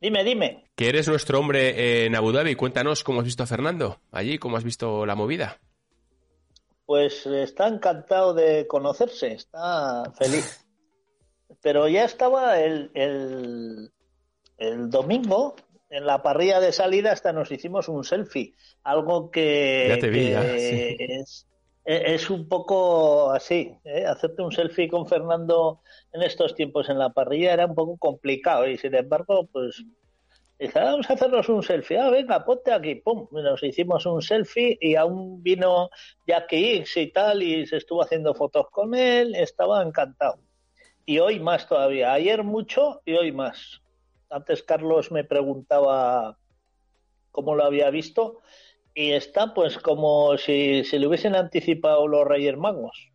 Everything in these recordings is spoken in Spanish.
Dime, dime. Que eres nuestro hombre en Abu Dhabi. Cuéntanos cómo has visto a Fernando allí, cómo has visto la movida. Pues está encantado de conocerse, está feliz. Pero ya estaba el, el, el domingo en la parrilla de salida hasta nos hicimos un selfie, algo que, es, es, un poco así, ¿eh? hacerte un selfie con Fernando en estos tiempos en la parrilla era un poco complicado y sin embargo, pues Dice, ah, vamos a hacernos un selfie. Ah, venga, ponte aquí. Pum, nos hicimos un selfie y aún vino Jackie X y tal y se estuvo haciendo fotos con él. Estaba encantado. Y hoy más todavía. Ayer mucho y hoy más. Antes Carlos me preguntaba cómo lo había visto y está pues como si se le hubiesen anticipado los Reyes Magos.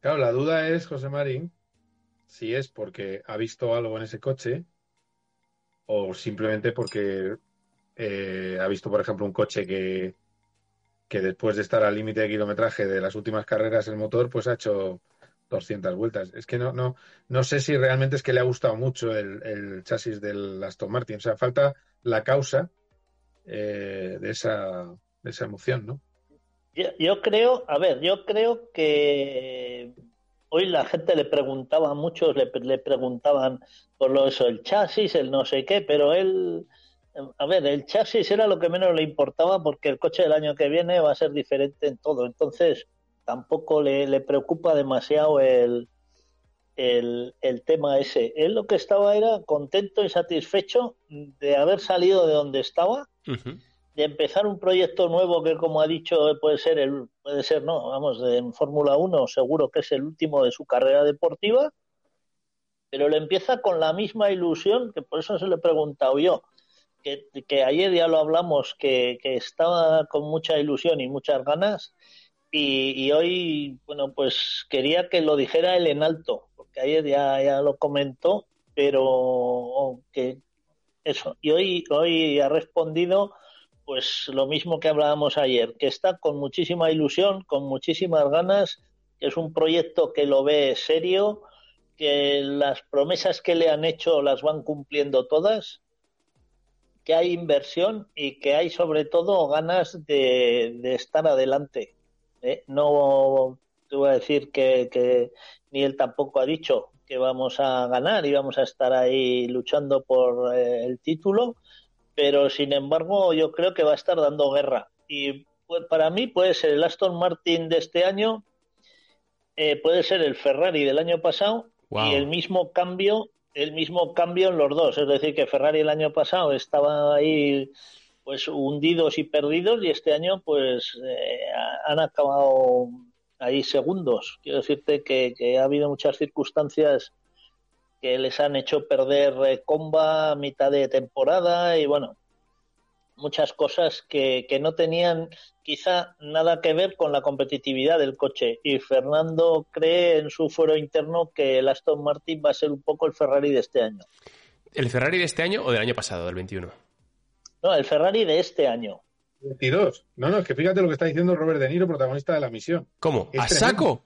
Claro, la duda es, José Marín, si es porque ha visto algo en ese coche o simplemente porque eh, ha visto, por ejemplo, un coche que, que después de estar al límite de kilometraje de las últimas carreras el motor, pues ha hecho 200 vueltas. Es que no, no, no sé si realmente es que le ha gustado mucho el, chasis del Aston Martin. O sea, falta la causa eh, de, esa, de esa emoción, ¿no? Yo, creo, a ver, yo creo que hoy la gente le preguntaba, muchos le, le preguntaban por lo eso, el chasis, el no sé qué, pero él, a ver, el chasis era lo que menos le importaba porque el coche del año que viene va a ser diferente en todo. Entonces, tampoco le, preocupa demasiado el, el, tema ese. Él lo que estaba era contento y satisfecho de haber salido de donde estaba, de empezar un proyecto nuevo que, como ha dicho, puede ser, el, puede ser no, vamos, en Fórmula 1 seguro que es el último de su carrera deportiva, pero le empieza con la misma ilusión, que por eso se lo he preguntado yo, que, que ayer ya lo hablamos, que, que estaba con mucha ilusión y muchas ganas y, hoy, bueno, pues quería que lo dijera él en alto, porque ayer ya, ya lo comentó, pero que eso. Y hoy, hoy ha respondido pues lo mismo que hablábamos ayer, que está con muchísima ilusión, con muchísimas ganas, que es un proyecto que lo ve serio, que las promesas que le han hecho las van cumpliendo todas, que hay inversión y que hay sobre todo ganas de, de estar adelante. ¿Eh? No te voy a decir que, ni él tampoco ha dicho que vamos a ganar y vamos a estar ahí luchando por eh, el título, pero sin embargo yo creo que va a estar dando guerra. Y pues, para mí puede ser el Aston Martin de este año, eh, puede ser el Ferrari del año pasado y el mismo cambio el mismo cambio en los dos, es decir, que Ferrari el año pasado estaba ahí pues hundidos y perdidos y este año pues eh, han acabado ahí segundos. Quiero decirte que, ha habido muchas circunstancias que les han hecho perder eh, comba mitad de temporada y bueno, muchas cosas que, que, no tenían quizá nada que ver con la competitividad del coche. Y Fernando cree en su fuero interno que el Aston Martin va a ser un poco el Ferrari de este año. ¿El Ferrari de este año o del año pasado, del 21? No, el Ferrari de este año. 22. No, no, es que fíjate lo que está diciendo Robert De Niro, protagonista de la misión. ¿Cómo? ¿A saco?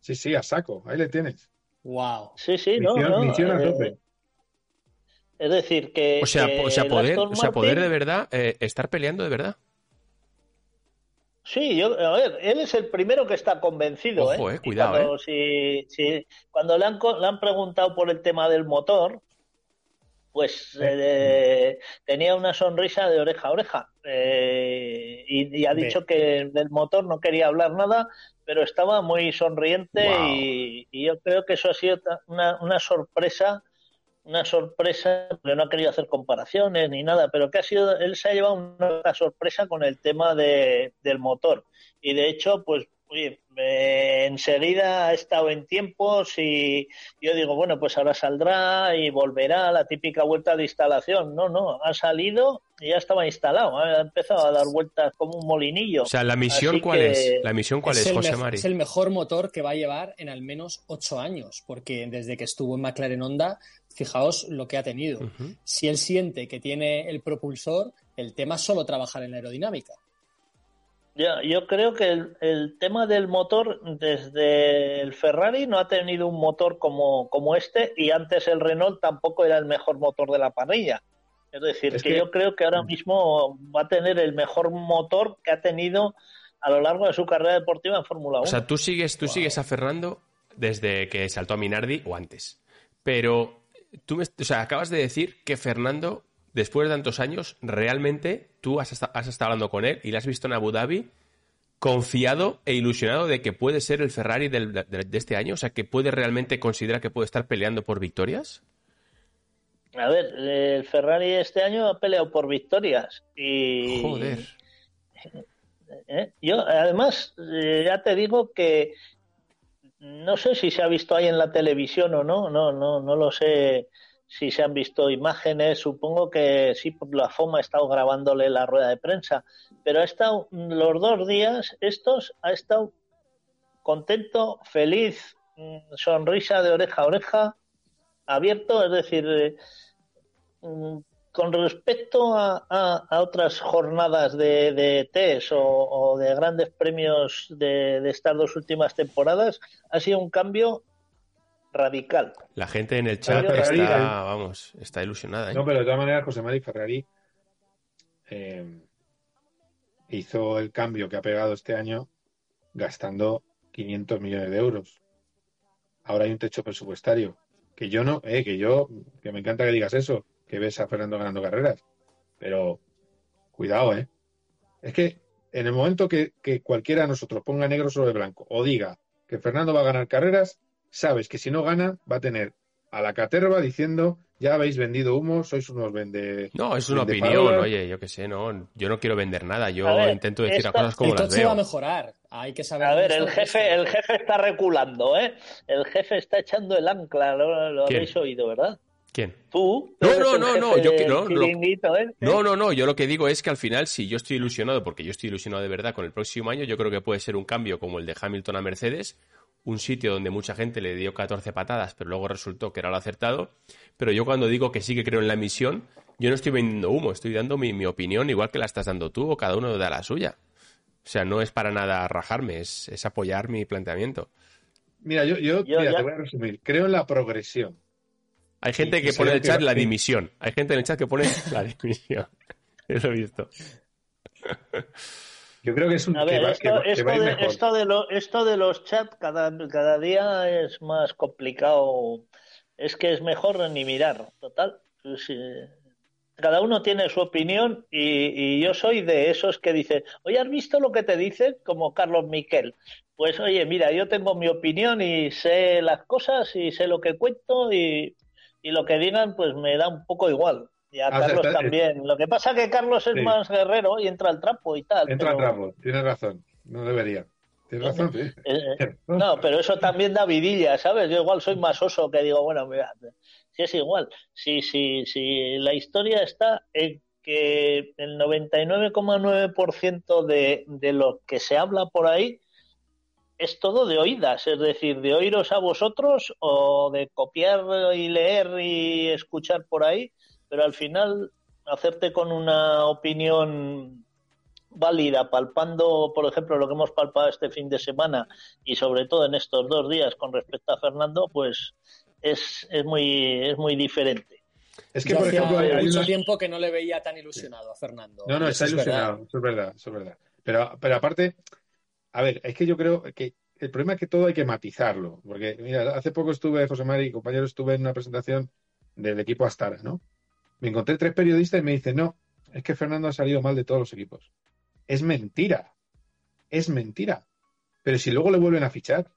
Sí, sí, a saco. Ahí le tienes. Wow. Sí, sí, no, misión a eh, tope. Es decir, que. O sea, o sea, poder, o sea poder de verdad eh, estar peleando de verdad. Sí, yo, a ver, él es el primero que está convencido. Ojo, eh, cuidado, cuando, eh. Si, cuando le han, le han preguntado por el tema del motor, pues eh, tenía una sonrisa de oreja a oreja eh, y, ha dicho que del motor no quería hablar nada, pero estaba muy sonriente y, yo creo que eso ha sido una, una sorpresa, una sorpresa, porque no ha querido hacer comparaciones ni nada, pero que ha sido, él se ha llevado una sorpresa con el tema de, del motor. Y de hecho, pues oye, enseguida ha estado en tiempos y yo digo, bueno, pues ahora saldrá y volverá a la típica vuelta de instalación. No, no, ha salido y ya estaba instalado, ha empezado a dar vueltas como un molinillo. O sea, ¿la misión cuál es? ¿La misión cuál es, José Mari? Es el mejor motor que va a llevar en al menos ocho años, porque desde que estuvo en McLaren Honda, fijaos lo que ha tenido. Si él siente que tiene el propulsor, el tema es solo trabajar en la aerodinámica. Yo, yo creo que el, el, tema del motor, desde el Ferrari no ha tenido un motor como, como este y antes el Renault tampoco era el mejor motor de la parrilla. Es decir, Es que, que- yo creo que ahora mismo va a tener el mejor motor que ha tenido a lo largo de su carrera deportiva en Fórmula 1. O sea, tú sigues, tú sigues a Fernando desde que saltó a Minardi o antes. Pero tú me, o sea, acabas de decir que Fernando, después de tantos años, realmente tú has, esta- has estado hablando con él y lo has visto en Abu Dhabi confiado e ilusionado de que puede ser el Ferrari del- de, de este año. O sea, que puede realmente considerar que puede estar peleando por victorias. A ver, el Ferrari este año ha peleado por victorias y Joder. ¿eh? yo además eh, ya te digo que no sé si se ha visto ahí en la televisión o no, no, no, no lo sé si se han visto imágenes, supongo que sí, la FOMA ha estado grabándole la rueda de prensa, pero ha estado los dos días estos, ha estado contento, feliz, mm, sonrisa de oreja a oreja, abierto, es decir, eh, mm, con respecto a, otras jornadas de, test o, o de grandes premios de, de estas dos últimas temporadas, ha sido un cambio radical. La gente en el chat Pero Ferrari, está, eh. vamos, está ilusionada. ¿eh? No, pero de todas maneras, José Mari Ferrari eh, hizo el cambio que ha pegado este año gastando 500 millones de euros. Ahora hay un techo presupuestario. Que yo no, eh, que yo, que me encanta que digas eso, que ves a Fernando ganando carreras. Pero cuidado, ¿eh? Es que en el momento que, que cualquiera de nosotros ponga negro sobre blanco o diga que Fernando va a ganar carreras, sabes que si no gana va a tener a la caterva diciendo ya habéis vendido humo, sois unos vende... No, es una opinión, farolas". oye, yo qué sé, no, yo no quiero vender nada, yo ver, intento decir esta- las cosas como el las coche va a veo. mejorar. Hay que saber. A ver, el jefe, el jefe está reculando, ¿eh? El jefe está echando el ancla, lo, lo habéis oído, ¿verdad? ¿Quién? Tú. No, no, no, no, yo que- no, chiringuito, ¿eh? No, no, no, yo lo que digo es que al final, si yo estoy ilusionado, porque yo estoy ilusionado de verdad con el próximo año, yo creo que puede ser un cambio como el de Hamilton a Mercedes, un sitio donde mucha gente le dio 14 patadas, pero luego resultó que era lo acertado. Pero yo cuando digo que sí que creo en la misión, yo no estoy vendiendo humo, estoy dando mi, mi opinión igual que la estás dando tú o cada uno da la suya. O sea, no es para nada rajarme, es, es apoyar mi planteamiento. Mira, yo, yo, Yo mira, ya- te voy a resumir. Creo en la progresión. Hay gente Y- que y pone en el chat que- la dimisión. Hay gente en el chat que pone la dimisión. Eso he visto. Yo creo que es un A que ver, va, esto, que va- que esto va a ir de, mejor. esto, de lo- esto de los chats cada, cada día es más complicado. Es que es mejor ni mirar, total. cada uno tiene su opinión y, y yo soy de esos que dicen, oye, ¿has visto lo que te dicen? Como Carlos Miquel. Pues oye, mira, yo tengo mi opinión y sé las cosas y sé lo que cuento y, y lo que digan pues me da un poco igual. Y a Ah, o sea, Carlos está- también. Lo que pasa es que Carlos es Sí. más guerrero y entra al trapo y tal. Entra al trapo, tienes razón. No debería. Tienes razón, sí. eh, eh, no, pero eso también da vidilla, ¿sabes? Yo igual soy más oso que digo, bueno, mira, si es igual, si, si, si la historia está en que el 99,9% de, de lo que se habla por ahí es todo de oídas, es decir, de oíros a vosotros o de copiar y leer y escuchar por ahí, pero al final hacerte con una opinión válida, palpando, por ejemplo, lo que hemos palpado este fin de semana y sobre todo en estos dos días con respecto a Fernando, pues es, es muy es muy diferente. Es que, Yo por hacía ejemplo, hay, mucho tiempo que no le veía tan ilusionado a Fernando. No, no, está eso es verdad. ilusionado. Eso es verdad, eso es verdad. Pero, pero aparte, a ver, es que yo creo que el problema es que todo hay que matizarlo. Porque, mira, hace poco estuve, José Mari, compañero, estuve en una presentación del equipo Astara, ¿no? Me encontré tres periodistas y me dicen, no, es que Fernando ha salido mal de todos los equipos. Es mentira. Es mentira. Pero si luego le vuelven a fichar,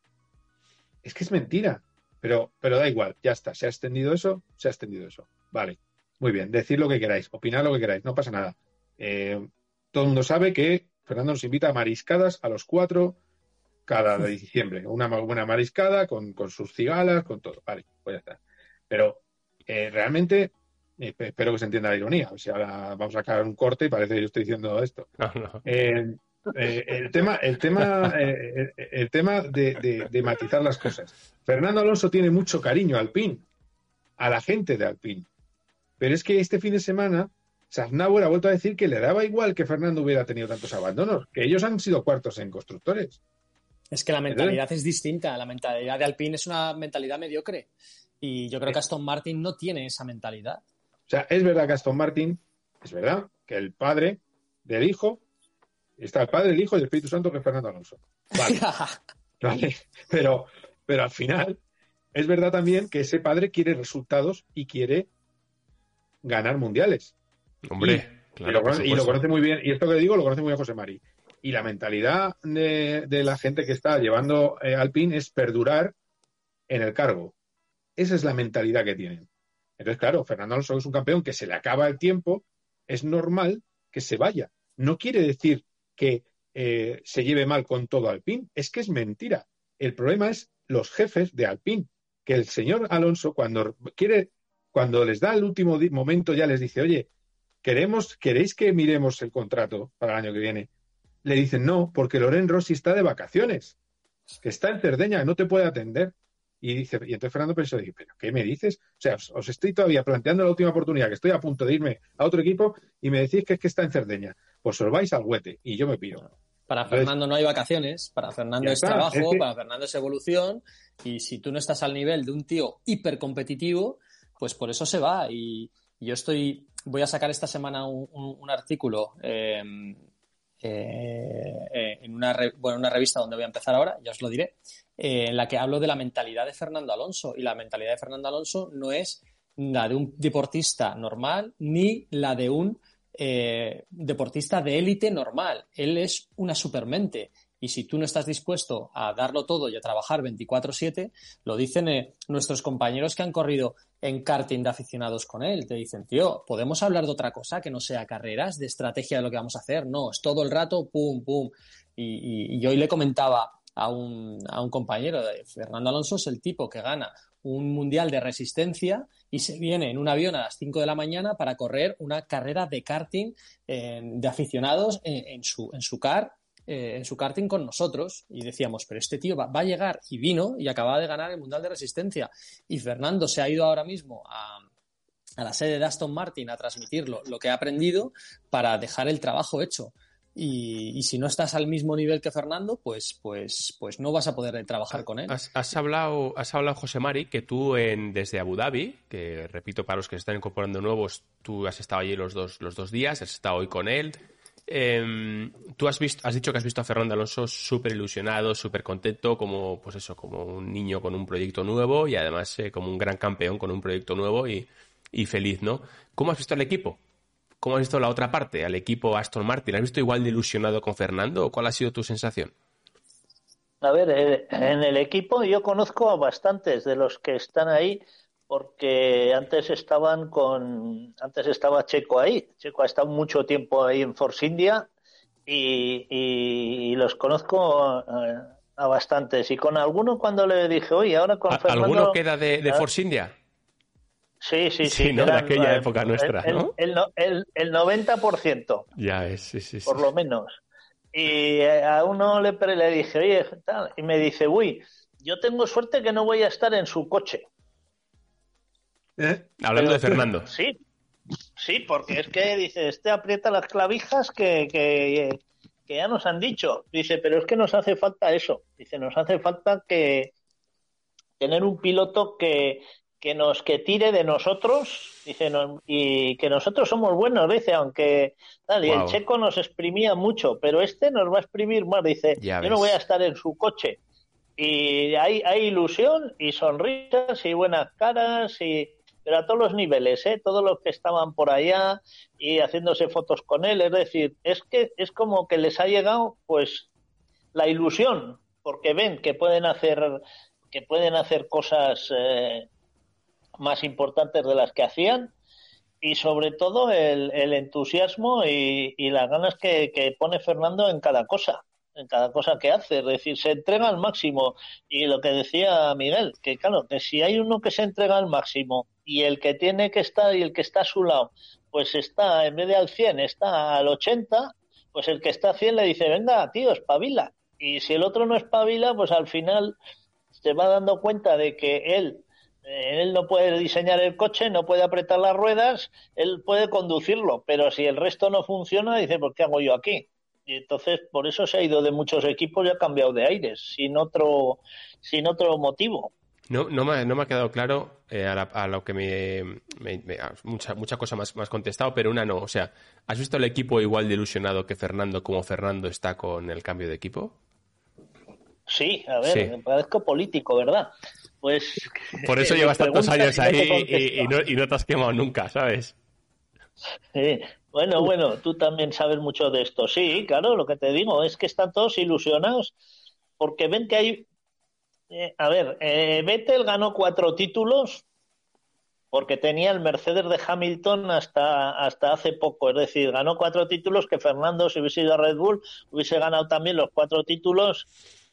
es que es mentira. Pero, pero da igual, ya está. Se ha extendido eso, se ha extendido eso. Vale. Muy bien, decir lo que queráis, opinar lo que queráis, no pasa nada. Eh, todo el mundo sabe que Fernando nos invita a mariscadas a los cuatro cada de diciembre. Una buena mariscada con, con sus cigalas, con todo. Vale, pues ya está. Pero eh, realmente, espero que se entienda la ironía. O sea, ahora vamos a sacar un corte y parece que yo estoy diciendo esto. No, no. Eh, eh, el tema, el tema, eh, el, el tema de, de- de matizar las cosas. Fernando Alonso tiene mucho cariño al PIN, a la gente de Alpine. Pero es que este fin de semana Sarnauer ha vuelto a decir que le daba igual que Fernando hubiera tenido tantos abandonos, que ellos han sido cuartos en constructores. Es que la mentalidad es distinta. La mentalidad de Alpine es una mentalidad mediocre. Y yo creo que Aston Martin no tiene esa mentalidad. O sea, es verdad que Aston Martin, es verdad que el padre del hijo, está el padre, el hijo y el Espíritu Santo que es Fernando Alonso. Vale. vale. Pero, pero al final, es verdad también que ese padre quiere resultados y quiere ganar mundiales. Hombre, y, lo, conoce muy bien, y esto que digo lo conoce muy bien José Mari. Y la mentalidad de, la gente que está llevando eh, Alpine es perdurar en el cargo. Esa es la mentalidad que tienen. Entonces, claro, Fernando Alonso es un campeón que se le acaba el tiempo, es normal que se vaya. No quiere decir que eh, se lleve mal con todo Alpine, es que es mentira. El problema es los jefes de Alpine, que el señor Alonso cuando quiere, cuando les da el último momento ya les dice, oye, queremos, ¿queréis que miremos el contrato para el año que viene? Le dicen no, porque Loren Rossi está de vacaciones, que está en Cerdeña, no te puede atender. Y dice, y entonces Fernando pensó, pero ¿qué me dices? O sea, os, estoy todavía planteando la última oportunidad, que estoy a punto de irme a otro equipo y me decís que es que está en Cerdeña. Pues os vais al huete y yo me pido. Para Fernando no hay vacaciones, para Fernando es trabajo, para Fernando es evolución y si tú no estás al nivel de un tío hipercompetitivo, pues por eso se va y yo estoy, voy a sacar esta semana un, artículo em, eh, en una, bueno, una revista donde voy a empezar ahora, ya os lo diré, eh, en la que hablo de la mentalidad de Fernando Alonso. Y la mentalidad de Fernando Alonso no es la de un deportista normal ni la de un eh, deportista de élite normal. Él es una supermente. Y si tú no estás dispuesto a darlo todo y a trabajar 24/7, lo dicen nuestros compañeros que han corrido en karting de aficionados con él. Te dicen, tío, ¿podemos hablar de otra cosa que no sea carreras, de estrategia de lo que vamos a hacer? No, es todo el rato, pum, pum. Y, y, hoy le comentaba a un, a un compañero, de Fernando Alonso es el tipo que gana un mundial de resistencia y se viene en un avión a las 5 de la mañana para correr una carrera de karting eh, de aficionados en, su, en su car eh, en su karting con nosotros y decíamos, pero este tío va, a llegar y vino y acababa de ganar el Mundial de Resistencia. Y Fernando se ha ido ahora mismo a, la sede de Aston Martin a transmitirlo lo que ha aprendido para dejar el trabajo hecho. Y, si no estás al mismo nivel que Fernando, pues, pues, pues no vas a poder trabajar con él. Has, hablado, has hablado, José Mari, que tú en, desde Abu Dhabi, que repito para los que se están incorporando nuevos, tú has estado allí los dos, los dos días, has estado hoy con él, Em, tú has, visto, has dicho que has visto a Fernando Alonso súper ilusionado, súper contento, como, pues eso, como un niño con un proyecto nuevo y además eh, como un gran campeón con un proyecto nuevo y, feliz, ¿no? ¿Cómo has visto al equipo? ¿Cómo has visto la otra parte, al equipo Aston Martin? ¿Has visto igual de ilusionado con Fernando o cuál ha sido tu sensación? A ver, eh, en el equipo yo conozco a bastantes de los que están ahí porque antes estaban con antes estaba Checo ahí. Checo ha estado mucho tiempo ahí en Force India y, los conozco eh, a, bastantes. Y con alguno cuando le dije oye ahora con Fernando alguno queda de, Force India sí sí sí, de aquella época nuestra el, ¿no? el, el, el 90% ya es sí sí, por lo menos y eh, a uno le, le dije oye tal y me dice uy yo tengo suerte que no voy a estar en su coche ¿Eh? Hablando de Fernando. Sí, sí, porque es que dice, este aprieta las clavijas que, que, ya nos han dicho. Dice, pero es que nos hace falta eso. Dice, nos hace falta que tener un piloto que, que nos que tire de nosotros dice y que nosotros somos buenos dice aunque tal y el checo nos exprimía mucho pero este nos va a exprimir más dice yo no voy a estar en su coche y hay, hay ilusión y sonrisas y buenas caras y pero a todos los niveles, ¿eh? todos los que estaban por allá y haciéndose fotos con él, es decir, es que es como que les ha llegado pues la ilusión, porque ven que pueden hacer que pueden hacer cosas eh, más importantes de las que hacían y sobre todo el, entusiasmo y, las ganas que, que pone Fernando en cada cosa en cada cosa que hace, es decir, se entrega al máximo. Y lo que decía Miguel, que claro, que si hay uno que se entrega al máximo y el que tiene que estar y el que está a su lado, pues está, en vez de al 100, está al 80, pues el que está a 100 le dice, venga, tío, espabila. Y si el otro no espabila, pues al final se va dando cuenta de que él él no puede diseñar el coche, no puede apretar las ruedas, él puede conducirlo, pero si el resto no funciona, dice, ¿por qué hago yo aquí? Y entonces, por eso se ha ido de muchos equipos y ha cambiado de aires, sin otro, sin otro motivo. No, no, me, no me ha quedado claro eh, a, lo que me. mucha, mucha cosa más, más contestado, pero una no. O sea, ¿has visto el equipo igual de ilusionado que Fernando como Fernando está con el cambio de equipo? Sí, a ver, me parezco político, ¿verdad? Pues. Por eso llevas tantos años ahí y, no, y, no, te has quemado nunca, ¿sabes? Sí. Bueno, bueno, tú también sabes mucho de esto. Sí, claro, lo que te digo es que están todos ilusionados porque ven que hay. Eh, a ver, eh, Vettel ganó cuatro títulos porque tenía el Mercedes de Hamilton hasta, hasta hace poco. Es decir, ganó cuatro títulos que Fernando, si hubiese ido a Red Bull, hubiese ganado también los cuatro títulos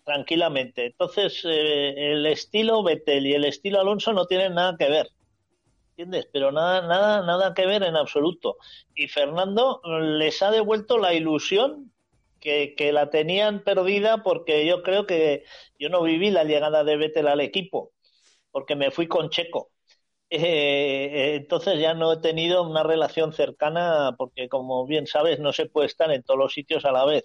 tranquilamente. Entonces, eh, el estilo Vettel y el estilo Alonso no tienen nada que ver. ¿entiendes? Pero nada, nada, nada que ver en absoluto. Y Fernando les ha devuelto la ilusión que, que, la tenían perdida porque yo creo que yo no viví la llegada de Vettel al equipo, porque me fui con Checo. Eh, eh, entonces ya no he tenido una relación cercana porque, como bien sabes, no se puede estar en todos los sitios a la vez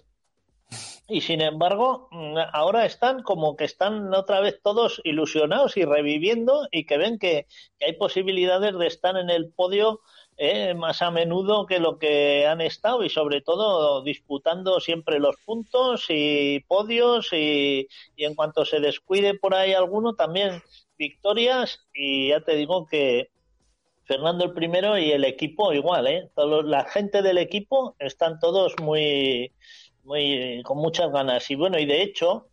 y sin embargo mm, ahora están como que están otra vez todos ilusionados y reviviendo y que ven que, hay posibilidades de estar en el podio eh, más a menudo que lo que han estado y sobre todo disputando siempre los puntos y podios y, en cuanto se descuide por ahí alguno también victorias y ya te digo que Fernando el primero y el equipo igual, ¿eh? la gente del equipo están todos muy muy, con muchas ganas. Y bueno, y de hecho,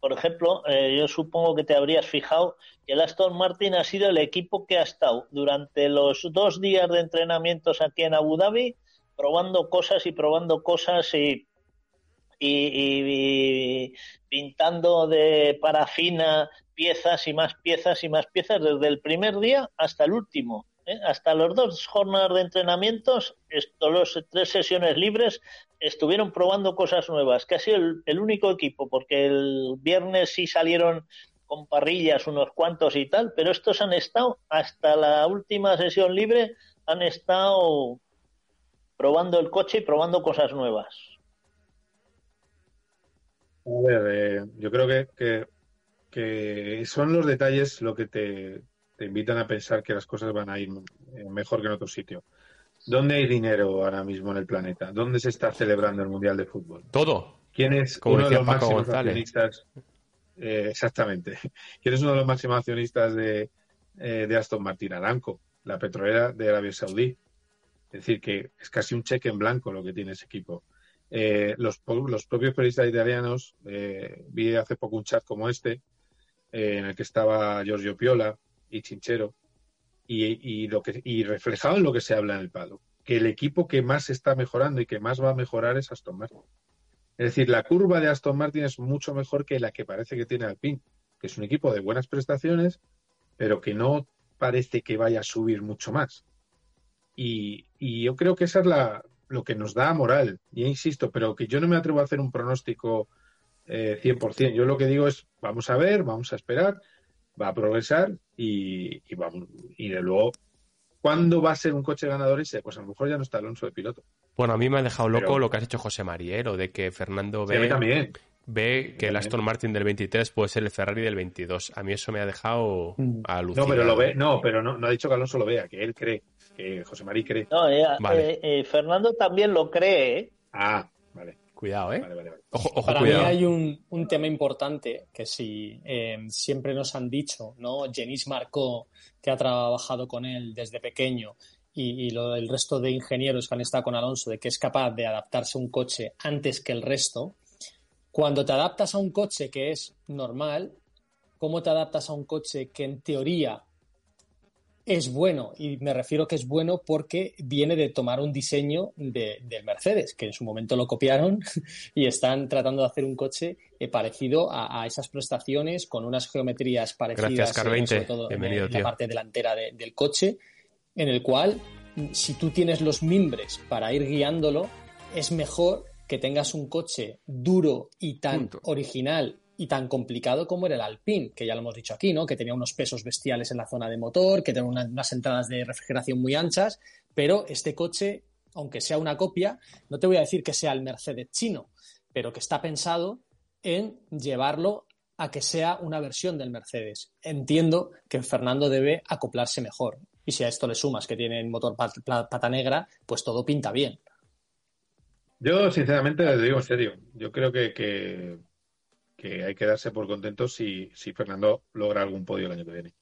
por ejemplo, eh, yo supongo que te habrías fijado que el Aston Martin ha sido el equipo que ha estado durante los dos días de entrenamientos aquí en Abu Dhabi probando cosas y probando cosas y, pintando de parafina piezas y más piezas y más piezas desde el primer día hasta el último. ¿eh? Hasta los dos jornadas de entrenamientos, esto, los tres sesiones libres, estuvieron probando cosas nuevas, que ha sido el, único equipo, porque el viernes sí salieron con parrillas unos cuantos y tal, pero estos han estado hasta la última sesión libre, han estado probando el coche y probando cosas nuevas. A ver, eh, yo creo que, que, son los detalles lo que te, te invitan a pensar que las cosas van a ir eh, mejor que en otro sitio. ¿Dónde hay dinero ahora mismo en el planeta? ¿Dónde se está celebrando el Mundial de Fútbol? Todo. ¿Quién es uno de los máximos accionistas? Eh, exactamente. ¿Quién es uno de los máximos accionistas de, eh, de Aston Martin? Aramco, la petrolera de Arabia Saudí. Es decir, que es casi un cheque en blanco lo que tiene ese equipo. los, los, propios periodistas italianos, vi hace poco un chat como este, en el que estaba Giorgio Piola, y Chinchero y, lo que, y reflejado en lo que se habla en el palo, que el equipo que más está mejorando y que más va a mejorar es Aston Martin. Es decir, la curva de Aston Martin es mucho mejor que la que parece que tiene Alpine, que es un equipo de buenas prestaciones, pero que no parece que vaya a subir mucho más. Y, yo creo que esa es la, lo que nos da moral. Y insisto, pero que yo no me atrevo a hacer un pronóstico eh, 100%. Yo lo que digo es, vamos a ver, vamos a esperar, va a progresar y, vamos, y de luego, ¿cuándo va a ser un coche ganador ese? Pues a lo mejor ya no está Alonso de piloto. Bueno, a mí me ha dejado loco lo que has hecho José Mariero, de que Fernando ve, también. ve que el Aston Martin del 23 puede ser el Ferrari del 22. A mí eso me ha dejado mm. alucinado. No, pero lo ve, no, pero no, no ha dicho que Alonso lo vea, que él cree, que José María cree. No, eh, eh, eh, Fernando también lo cree. Ah, vale. Cuidado, ¿eh? Para mí hay un, tema importante que si eh, siempre nos han dicho, ¿no? Jenis Marcó, que ha trabajado con él desde pequeño, y, el resto de ingenieros que han estado con Alonso, de que es capaz de adaptarse a un coche antes que el resto. Cuando te adaptas a un coche que es normal, ¿cómo te adaptas a un coche que en teoría es bueno, y me refiero que es bueno porque viene de tomar un diseño de, del Mercedes, que en su momento lo copiaron y están tratando de hacer un coche eh, parecido a, esas prestaciones, con unas geometrías parecidas, eh, sobre todo en, la parte delantera del coche, en el cual, si tú tienes los mimbres para ir guiándolo, es mejor que tengas un coche duro y tan original y tan complicado como era el Alpine, que ya lo hemos dicho aquí, ¿no? Que tenía unos pesos bestiales en la zona de motor, que tenía unas entradas de refrigeración muy anchas, pero este coche, aunque sea una copia, no te voy a decir que sea el Mercedes chino, pero que está pensado en llevarlo a que sea una versión del Mercedes. Entiendo que Fernando debe acoplarse mejor. Y si a esto le sumas que tiene el motor pata negra, pues todo pinta bien. Yo, sinceramente, les digo en serio. Yo creo que, hay que darse por contentos si, si Fernando logra algún podio el año que viene.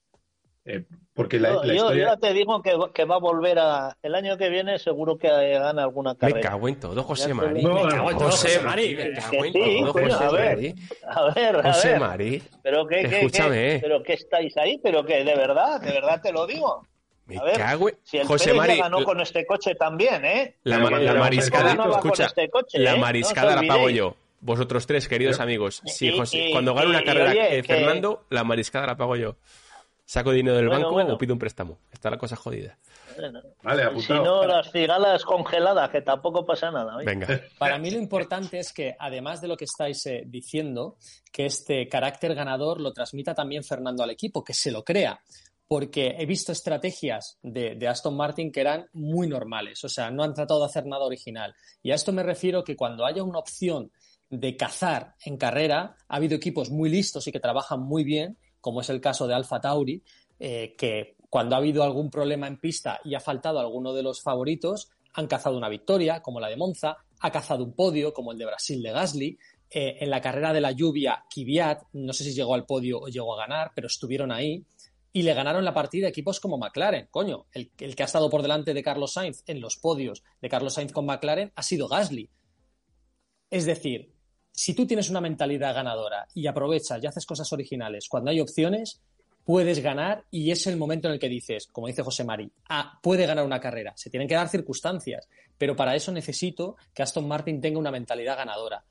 Eh, porque la, yo, historia... ya te digo que, que, va a volver a. El año que viene seguro que gana alguna carrera. Me cago en todo, José Mari. me cago en todo, José Mari. Me cago en todo, José a ver, A ver, a José ver. Mari. Pero qué, Escúchame. pero qué estáis ahí, pero que de verdad, de verdad te lo digo. Me a ver, cago en... Si el José Pérez Mari. ganó con este coche también, ¿eh? La, la pero, mariscada, escucha, este coche, la ¿eh? mariscada No la pago yo. Vosotros tres, queridos amigos. Sí, Y- José, y- cuando gane una y- carrera oye, eh, que- Fernando, la mariscada la pago yo. Saco dinero del Bueno, banco bueno. o pido un préstamo. Está la cosa jodida. Vale, Si no, las cigalas congeladas, que tampoco pasa nada. Venga. Para mí lo importante es que, además de lo que estáis eh, diciendo, que este carácter ganador lo transmita también Fernando al equipo, que se lo crea. Porque he visto estrategias de, Aston Martin que eran muy normales, o sea, no han tratado de hacer nada original. Y a esto me refiero que cuando haya una opción de cazar en carrera, ha habido equipos muy listos y que trabajan muy bien, como es el caso de Alfa Tauri, eh, que cuando ha habido algún problema en pista y ha faltado alguno de los favoritos, han cazado una victoria, como la de Monza, ha cazado un podio, como el de Brasil de Gasly. Eh, en la carrera de la lluvia, Kvyat, no sé si llegó al podio o llegó a ganar, pero estuvieron ahí. Y le ganaron la partida equipos como McLaren. Coño, el, el que ha estado por delante de Carlos Sainz en los podios de Carlos Sainz con McLaren ha sido Gasly. Es decir, si tú tienes una mentalidad ganadora y aprovechas y haces cosas originales cuando hay opciones, puedes ganar y es el momento en el que dices, como dice José Mari, ah, puede ganar una carrera. Se tienen que dar circunstancias, pero para eso necesito que Aston Martin tenga una mentalidad ganadora.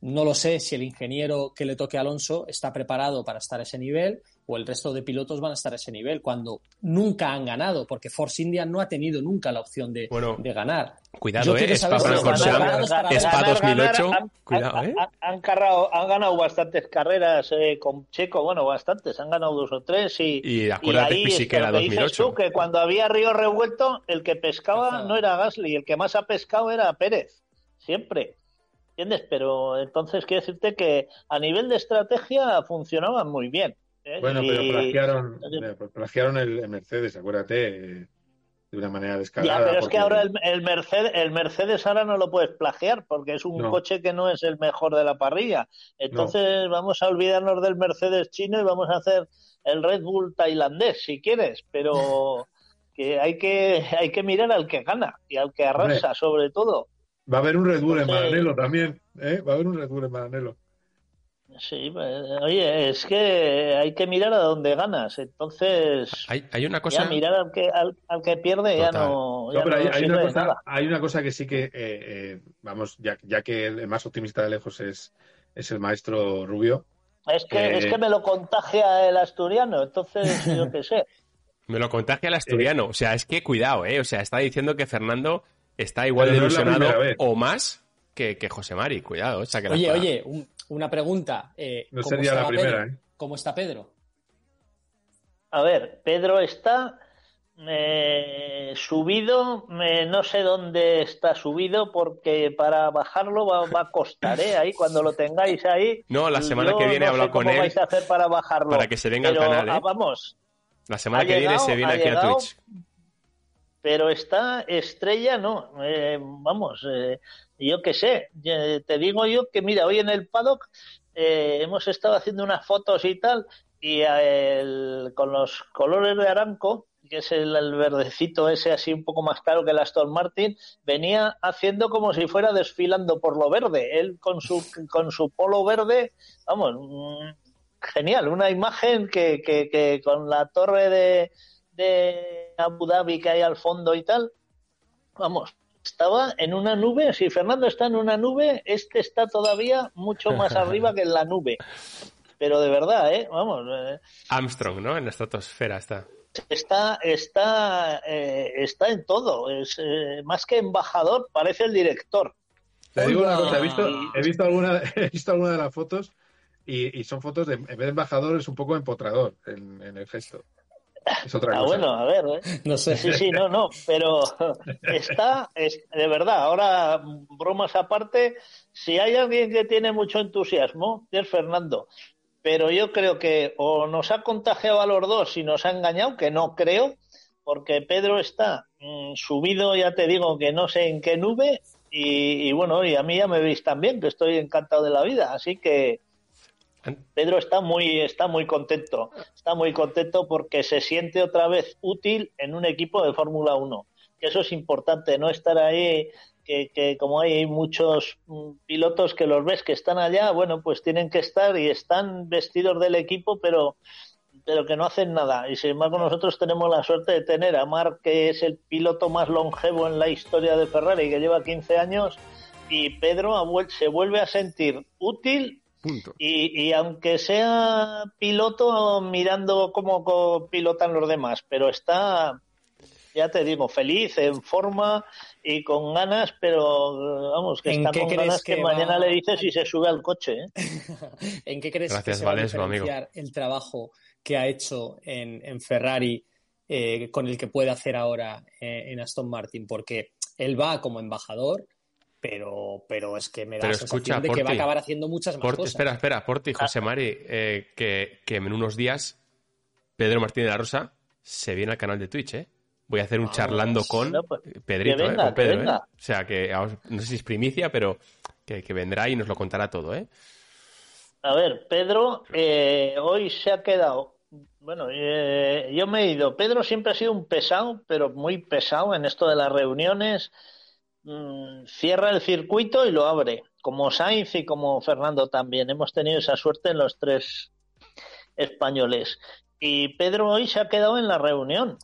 No lo sé si el ingeniero que le toque a Alonso está preparado para estar a ese nivel o el resto de pilotos van a estar a ese nivel cuando nunca han ganado, porque Force India no ha tenido nunca la opción de, Bueno, de ganar. Cuidado, Yo eh. quiero Spa saber si Francorchamps, ganar, ganar, ganar, Spa ganar, 2008. han- Cuidado, han, eh. han- han cargado- han ganado bastantes carreras eh, con Checo, bueno, bastantes, han ganado dos o tres y, Y acuérdate ahí que sí es que era lo dices 2008. tú, que cuando había río revuelto, el que pescaba Pescaba. no era Gasly, el que más ha pescado era Pérez, siempre. ¿Entiendes? Pero entonces quiero decirte que a nivel de estrategia funcionaban muy bien. ¿eh? Bueno, pero plagiaron, eh, plagiaron el, el Mercedes, acuérdate, eh, de una manera descarada. Ya, pero es que ahora el, el Mercedes, el Mercedes ahora no lo puedes plagiar porque es un No. coche que no es el mejor de la parrilla. Entonces vamos a olvidarnos del Mercedes chino y vamos a hacer el Red Bull tailandés si quieres, pero que hay que hay que mirar al que gana y al que arrasa sobre todo. Va a haber un Red Bull en Maranello también, ¿eh? Va a haber un Red Bull en Maranello. Sí, eh, oye, es que hay que mirar a dónde ganas. Entonces, Hay, hay una cosa. ya mirar al que al, al que pierde ya no, ya No, pero hay, no hay sirve una cosa, hay una cosa que sí que, eh, eh, vamos, ya, ya que el más optimista de lejos es, es el maestro Rubio. Es que, Eh, es que me lo contagia el asturiano, entonces yo qué sé. Me lo contagia el asturiano. O sea, es que cuidado, ¿eh? O sea, está diciendo que Fernando está igual Pero de ilusionado o más que, que José Mari. Cuidado, Oye, oye, un- una pregunta. eh, No ¿cómo sería la primera, Pedro? ¿eh? ¿Cómo está Pedro? A ver, Pedro está eh, subido, eh, no sé dónde está subido porque para bajarlo va, va a costar, ¿eh? Ahí cuando lo tengáis ahí. No, la semana que viene he no sé hablado con cómo él vais a hacer para bajarlo. para que se venga al Pero, canal, ¿eh? ah, vamos, La semana que viene se viene aquí a llegado, Twitch. Pero está estrella, no. Eh, vamos, eh, yo qué sé. Te digo yo que, mira, hoy en el paddock eh, hemos estado haciendo unas fotos y tal, y el- con los colores de Aranco, que es el, el verdecito ese así un poco más claro que el Aston Martin, venía haciendo como si fuera desfilando por lo verde. Él con su, con su polo verde, vamos, mm, genial, una imagen que, que, que con la torre de, de Abu Dhabi que hay al fondo y tal, vamos, estaba en una nube, si Fernando está en una nube, este está todavía mucho más arriba que en la nube. Pero de verdad, ¿eh? Vamos, eh, Armstrong, ¿no? En la estratosfera está. está, está, eh, está en todo. Es eh, más que embajador, parece el director. Te digo una cosa, he visto, he visto alguna, he visto alguna de las fotos y, son fotos de, en vez de embajador, es un poco empotrador en, el gesto. Es otra ah, bueno, a ver, ¿eh? no sé. Sí, sí, no, no, pero está, es, de verdad, ahora bromas aparte, si hay alguien que tiene mucho entusiasmo, es Fernando. Pero yo creo que o nos ha contagiado a los dos y nos ha engañado, que no creo, porque Pedro está mm, subido, ya te digo, que no sé en qué nube, y, bueno, y a mí ya me veis también, que estoy encantado de la vida, así que Pedro está muy, está muy contento, está muy contento porque se siente otra vez útil en un equipo de Fórmula 1, que eso es importante, no estar ahí, que, que como hay muchos mm, pilotos que los ves que están allá, bueno, pues tienen que estar y están vestidos del equipo, pero pero que no hacen nada. Y sin embargo nosotros tenemos la suerte de tener a Marc, que es el piloto más longevo en la historia de Ferrari, que lleva 15 años, y Pedro se vuelve a sentir útil Y, y, aunque sea piloto mirando cómo pilotan los demás, pero está, ya te digo, feliz, en forma y con ganas, pero vamos, que está con ganas que, mañana le dices si se sube al coche. ¿eh? ¿En qué crees que se va a diferenciar el trabajo que ha hecho en, Ferrari eh, con el que puede hacer ahora eh, en Aston Martin, porque él va como embajador, pero, pero es que me da la sensación de que va a acabar haciendo muchas más cosas. Espera, espera, Porti, José Mari, eh, que, en unos días Pedro Martínez de la Rosa se viene al canal de Twitch, ¿eh? Voy a hacer un charlando con pues, Pedrito, con Pedro, O sea, que no sé si es primicia, pero que, que, vendrá y nos lo contará todo, ¿eh? A ver, Pedro hoy se ha quedado bueno, eh, yo me he ido. Pedro siempre ha sido un pesado, pero muy pesado en esto de las reuniones. Mm, cierra el circuito y lo abre, como Sainz y como Fernando también. Hemos tenido esa suerte en los tres españoles. Y Pedro hoy se ha quedado en la reunión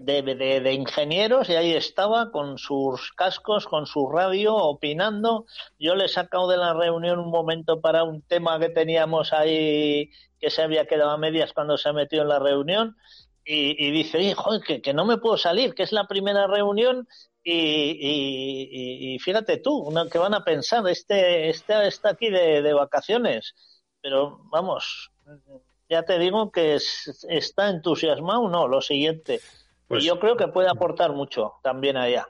de, de, ingenieros y ahí estaba con sus cascos, con su radio, opinando. Yo le he sacado de la reunión un momento para un tema que teníamos ahí que se había quedado a medias cuando se ha metido en la reunión y, dice, hijo, que, que, no me puedo salir, que es la primera reunión y, fíjate tú, que van a pensar, este, este está aquí de, de vacaciones, pero vamos, ya te digo que está entusiasmado, no, lo siguiente pues, yo creo que puede aportar mucho también allá.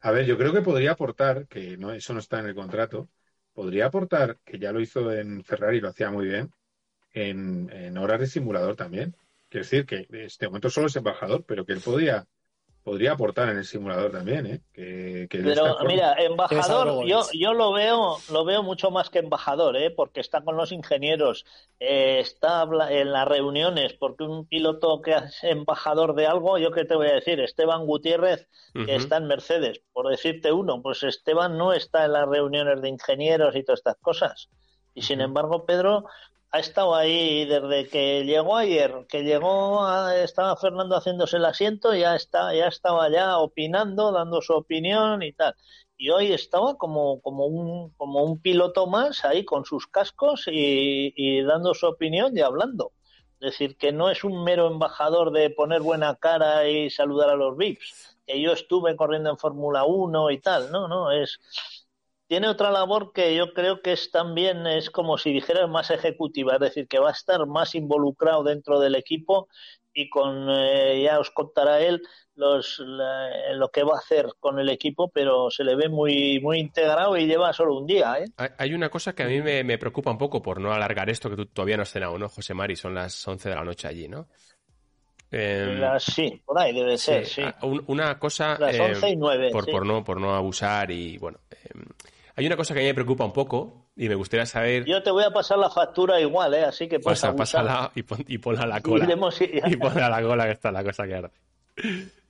A ver, yo creo que podría aportar, que no, eso no está en el contrato, podría aportar, que ya lo hizo en Ferrari, lo hacía muy bien, en, en horas de simulador también. Quiero decir que este momento solo es embajador, pero que él podía podría aportar en el simulador también, ¿eh? Que, Pero mira, embajador, yo, yo lo veo, lo veo mucho más que embajador, ¿eh? Porque está con los ingenieros, eh, está en las reuniones, porque un piloto que es embajador de algo, yo qué te voy a decir, Esteban Gutiérrez, que está en Mercedes, por decirte uno, pues Esteban no está en las reuniones de ingenieros y todas estas cosas. Y sin embargo, Pedro ha estado ahí desde que llegó ayer, que llegó, estaba Fernando haciéndose el asiento, ya está, ya estaba ya opinando, dando su opinión y tal. Y hoy estaba como, como un, como un piloto más ahí con sus cascos y, y dando su opinión y hablando. Es decir, que no es un mero embajador de poner buena cara y saludar a los VIPs, que yo estuve corriendo en Fórmula 1 y tal, no, no, es, tiene otra labor que yo creo que es también, es como si dijera más ejecutiva, es decir, que va a estar más involucrado dentro del equipo y con, eh, ya os contará él los, lo que va a hacer con el equipo, pero se le ve muy, muy integrado y lleva solo un día. ¿eh? Hay una cosa que a mí me, preocupa un poco por no alargar esto, que tú todavía no has cenado, ¿no, José Mari? Son las 11 de la noche allí, ¿no? Em, sí, por ahí debe ser, sí. Una cosa... Las 11 y 9, em, por, por, no, por no abusar y, bueno... Hay una cosa que a mí me preocupa un poco y me gustaría saber. Yo te voy a pasar la factura igual, ¿eh? Así que Pasa, pásala y, pon, y ponla a la cola. Y, ponla a la cola, que está la cosa que arde.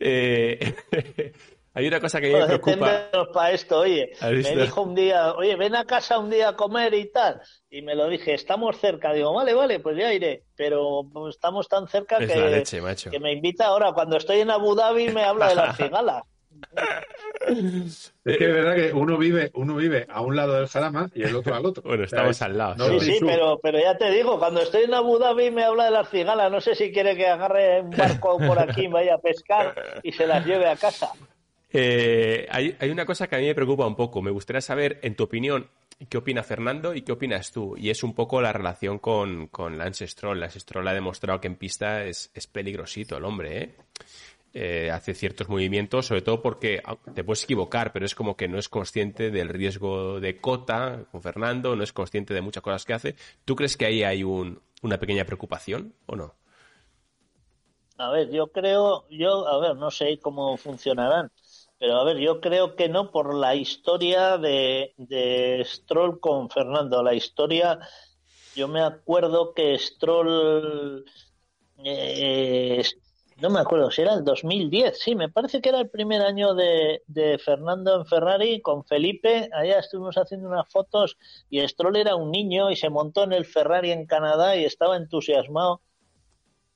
Eh, hay una cosa que a mí me preocupa. para esto, oye. Me dijo un día, oye, ven a casa un día a comer y tal. Y me lo dije, estamos cerca. Digo, vale, vale, pues ya iré. Pero estamos tan cerca que, que me invita ahora. Cuando estoy en Abu Dhabi me habla de las cigalas. Es que es verdad que uno vive, uno vive a un lado del Jarama y el otro al otro. Bueno, estamos al lado. sí, sí, pero, pero ya te digo, cuando estoy en Abu Dhabi me habla de las cigalas. No sé si quiere que agarre un barco por aquí, vaya a pescar y se las lleve a casa. Eh, hay, hay, una cosa que a mí me preocupa un poco. Me gustaría saber, en tu opinión, qué opina Fernando y qué opinas tú. Y es un poco la relación con, con Lance Stroll. Lance Stroll ha demostrado que en pista es, es peligrosito el hombre, ¿eh? Eh, hace ciertos movimientos, sobre todo porque ah, te puedes equivocar, pero es como que no es consciente del riesgo de cota con Fernando, no es consciente de muchas cosas que hace. ¿Tú crees que ahí hay un, una pequeña preocupación o no? A ver, yo creo, yo, a ver, no sé cómo funcionarán, pero a ver, yo creo que no por la historia de, Stroll con Fernando. La historia, yo me acuerdo que Stroll eh, no me acuerdo si era el 2010, sí, me parece que era el primer año de, Fernando en Ferrari con Felipe, allá estuvimos haciendo unas fotos y Stroll era un niño y se montó en el Ferrari en Canadá y estaba entusiasmado.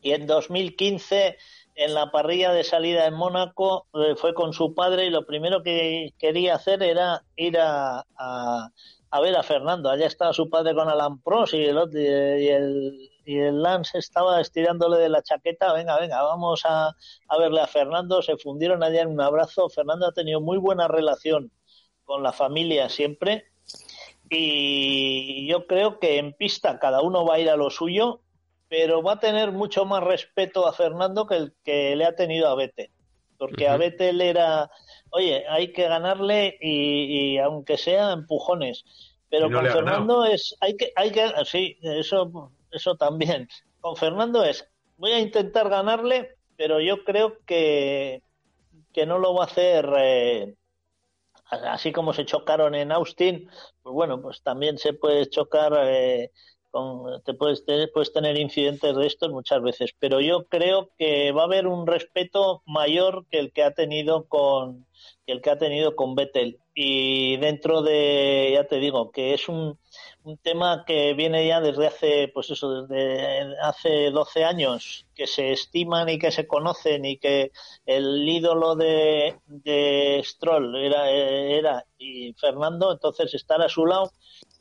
Y en 2015 en la parrilla de salida en Mónaco eh, fue con su padre y lo primero que quería hacer era ir a, a, ver a Fernando. Allá estaba su padre con Alan Prost y el, y el y el Lance estaba estirándole de la chaqueta, venga, venga, vamos a, verle a Fernando, se fundieron allá en un abrazo, Fernando ha tenido muy buena relación con la familia siempre y yo creo que en pista cada uno va a ir a lo suyo, pero va a tener mucho más respeto a Fernando que el que le ha tenido a Vettel, porque a Vettel era, oye, hay que ganarle y, aunque sea empujones, pero con Fernando es, hay que, hay que, sí, eso eso también. Con Fernando es, voy a intentar ganarle, pero yo creo que, que no lo va a hacer eh, así como se chocaron en Austin, pues bueno, pues también se puede chocar eh, con, te puedes tener, puedes tener incidentes de estos muchas veces, pero yo creo que va a haber un respeto mayor que el que ha tenido con el que ha tenido con Vettel y dentro de ya te digo que es un un tema que viene ya desde hace, pues eso, desde hace 12 años, que se estiman y que se conocen y que el ídolo de, de Stroll era, era y Fernando, entonces estar a su lado